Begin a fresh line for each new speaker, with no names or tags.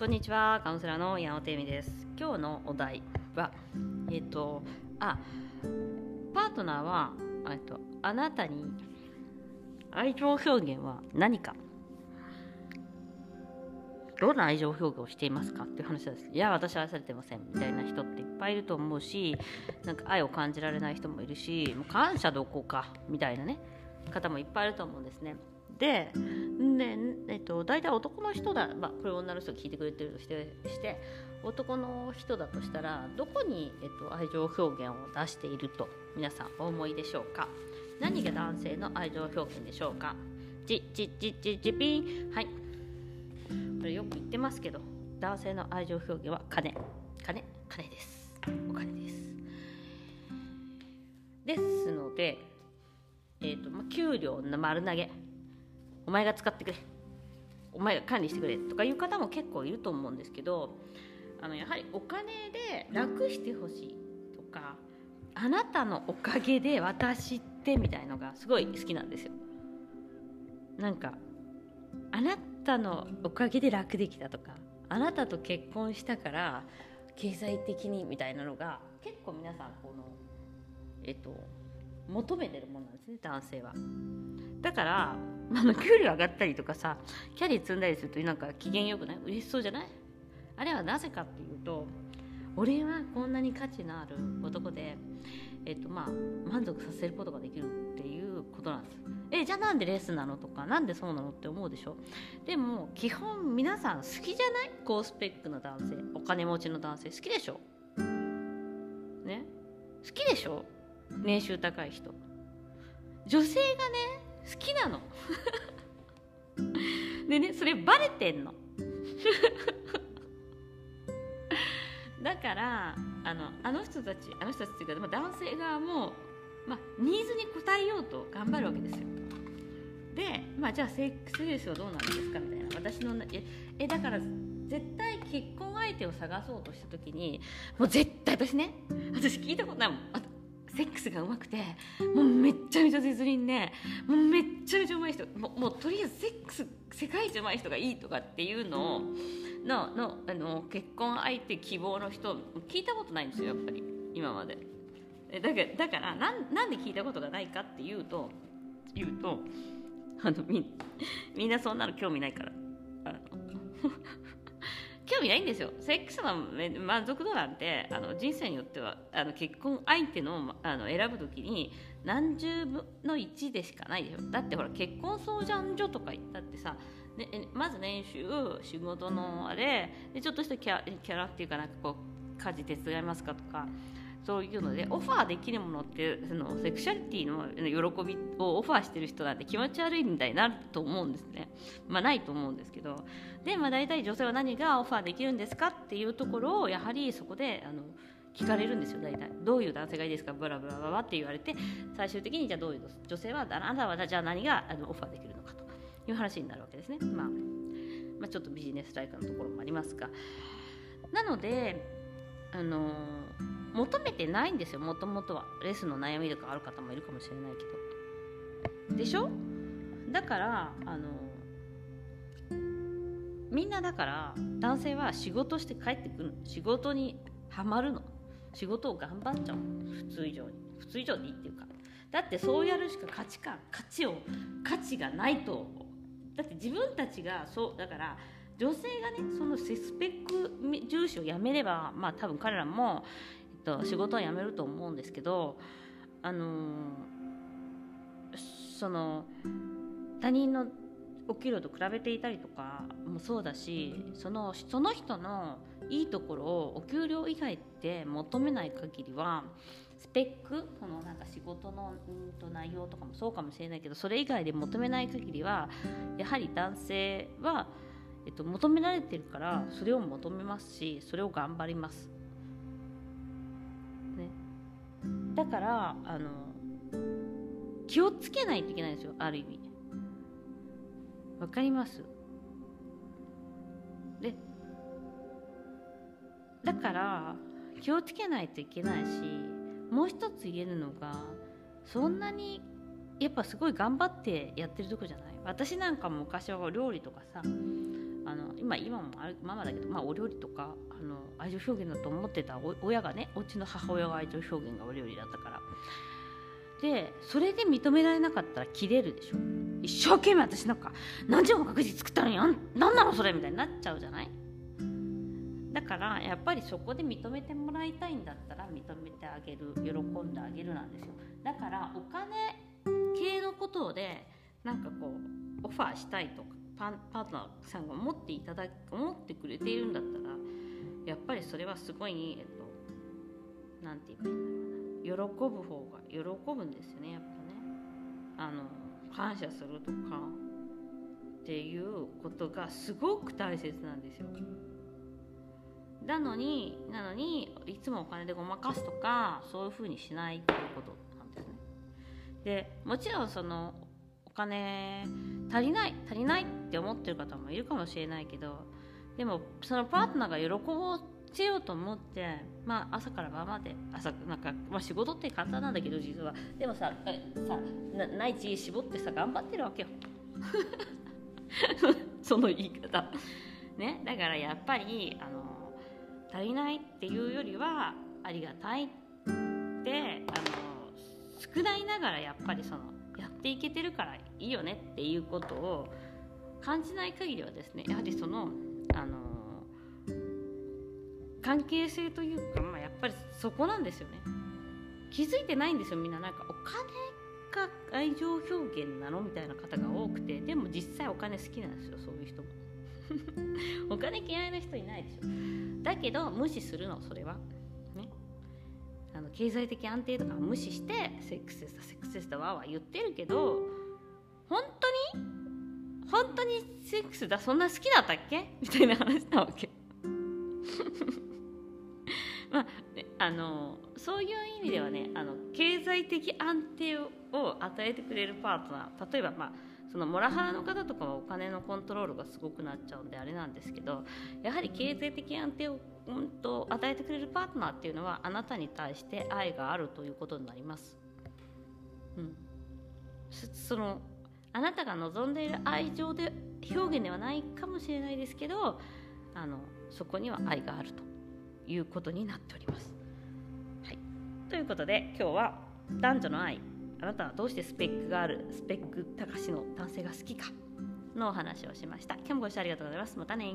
こんにちは、カウンセラーの矢野てみです。今日のお題は、えっ、と、あ、パートナーは、えっと、あなたに愛情表現は何か？どんな愛情表現をしていますかっていう話です。いや、私は愛されてませんみたいな人っていっぱいいると思うし、なんか愛を感じられない人もいるし、もう感謝どこかみたいなね、方もいっぱいいると思うんですね。で、でえっと、大体男の人だ、まあ、これ女の人が聞いてくれてるとしてして男の人だとしたらどこに、えっと、愛情表現を出していると皆さんお思いでしょうか？何が男性の愛情表現でしょうか？じじじじじピン。はい。これよく言ってますけど男性の愛情表現は金。金金です。お金です。ですので、えーとまあ、給料の丸投げ。お前が使ってくれ。お前が管理してくれとかいう方も結構いると思うんですけどあのやはりお金で楽してほしいとかあなたのおかげで私ってみたいのがすごい好きなんですよ。なんかあなたのおかげで楽できたとかあなたと結婚したから経済的にみたいなのが結構皆さんこのえっと求めてるものなんですね男性は。だからあの給料上がったりとかさキャリー積んだりするとなんか機嫌よくない？嬉しそうじゃない？あれはなぜかっていうと俺はこんなに価値のある男で、えっとまあ、満足させることができるっていうことなんです。えじゃあなんでレスなのとかなんでそうなのって思うでしょ？でも基本皆さん好きじゃない？高スペックの男性お金持ちの男性好きでしょ？ね？好きでしょ？年収高い人。女性がね好きなの。でねそれバレてんの。だからあのあの人たちあの人たちっていうか、まあ、男性側も、まあ、ニーズに応えようと頑張るわけですよ。で、まあ、じゃあセックスレースはどうなんですかみたいな。私のええだから絶対結婚相手を探そうとした時にもう絶対私ね私聞いたことないもん。セックスが上手くてもうめっちゃめちゃ絶倫でもうめっちゃめちゃ上手い人もうもうとりあえずセックス世界一上手い人がいいとかっていうのをののあの結婚相手希望の人聞いたことないんですよやっぱり今まで。だからだからなんなんで聞いたことがないかっていうと言うとあのみみんなそんなの興味ないから。あの興味ないんですよ。セックスの満足度なんてあの人生によってはあの結婚相手のあの選ぶ時に何十分の1でしかないでしょだってほら結婚相談所とか行ったってさ、ね、まず年収仕事のあれでちょっとしたキャキャラっていうかなんかこう家事手伝いますかとかそういうのでオファーできるものってそのセクシャリティの喜びをオファーしてる人なんて気持ち悪いみたいになると思うんですね。まあないと思うんですけど。で、まあ、大体女性は何がオファーできるんですかっていうところをやはりそこであの聞かれるんですよ大体。どういう男性がいいですか？ブラブラブラって言われて最終的にじゃあどういう女性はあなたはじゃあ何があのオファーできるのかと。いう話になるわけですね。まあまあ、ちょっとビジネスライクなところもありますが。なのであの求めてないんですよもともとは。レースの悩みとかある方もいるかもしれないけど。でしょ？だからあのみんなだから男性は仕事して帰ってくる仕事にはまるの。仕事を頑張っちゃう普通以上に。普通以上でいいっていうか。だってそうやるしか価値観価値を価値がないと。だって自分たちがそうだから女性がねそのスペック重視をやめればまあ多分彼らも、えっと、仕事は辞めると思うんですけどあのー、その他人のお給料と比べていたりとかもそうだしそのその人のいいところをお給料以外で求めない限りはスペックこのなんか仕事のうんと内容とかもそうかもしれないけどそれ以外で求めない限りはやはり男性は、えっと、求められてるからそれを求めますしそれを頑張ります。ね、だからあの気をつけないといけないんですよある意味。わかります？でだから気をつけないといけないしもう一つ言えるのがそんなにやっぱすごい頑張ってやってるとこじゃない？私なんかも昔は料理とかさあの今今もあるママだけど、まあ、お料理とかあの愛情表現だと思ってた親がねお家の母親が愛情表現がお料理だったから。でそれで認められなかったら切れるでしょ。一生懸命私なんか何時も確実作ったのに何なのそれみたいになっちゃうじゃない。だからやっぱりそこで認めてもらいたいんだったら認めてあげる喜んであげるなんですよ。だからお金系のことでなんかこうオファーしたいとかパパートナーさんが思っていただ思ってくれているんだったらやっぱりそれはすごいえっと何て言えばいいんだろうな。喜ぶ方が喜ぶんですよねやっぱね。あの感謝するとかっていうことがすごく大切なんですよ。なのになのにいつもお金でごまかすとかそういうふうにしないっていうことなんですね。でもちろんそのお金足りない足りないっって思ってる方もいるかもしれないけどでもそのパートナーが喜ばせようと思って、まあ、朝から晩まで朝なんか、まあ、仕事って簡単なんだけど実は。でもささ内地絞ってさ頑張ってるわけよ。その言い方。ねだからやっぱりあの足りないっていうよりはありがたいってあの少ないながらやっぱりそのやっていけてるからいいよねっていうことを感じない限りはですねやはりそのあの関係性というか、まあ、やっぱりそこなんですよね。気づいてないんですよみんな。なんかお金が愛情表現なのみたいな方が多くてでも実際お金好きなんですよそういう人も。お金嫌いな人いないでしょ。だけど無視するのそれは。ね。あの経済的安定とか無視してセックスしたセックスしたわは言ってるけど本当に本当にセックスだそんな好きだったっけ？みたいな話なわけ。まあ、あのそういう意味ではねあの経済的安定を与えてくれるパートナー。例えばまあそのモラハラの方とかはお金のコントロールがすごくなっちゃうんであれなんですけどやはり経済的安定を、うんと、与えてくれるパートナーっていうのはあなたに対して愛があるということになります。うん、そのあなたが望んでいる愛情で表現ではないかもしれないですけどあのそこには愛があるということになっております。はい、ということで今日は男女の愛あなたはどうしてスペックがあるスペック高しの男性が好きかのお話をしました。今日もご視聴ありがとうございます。またね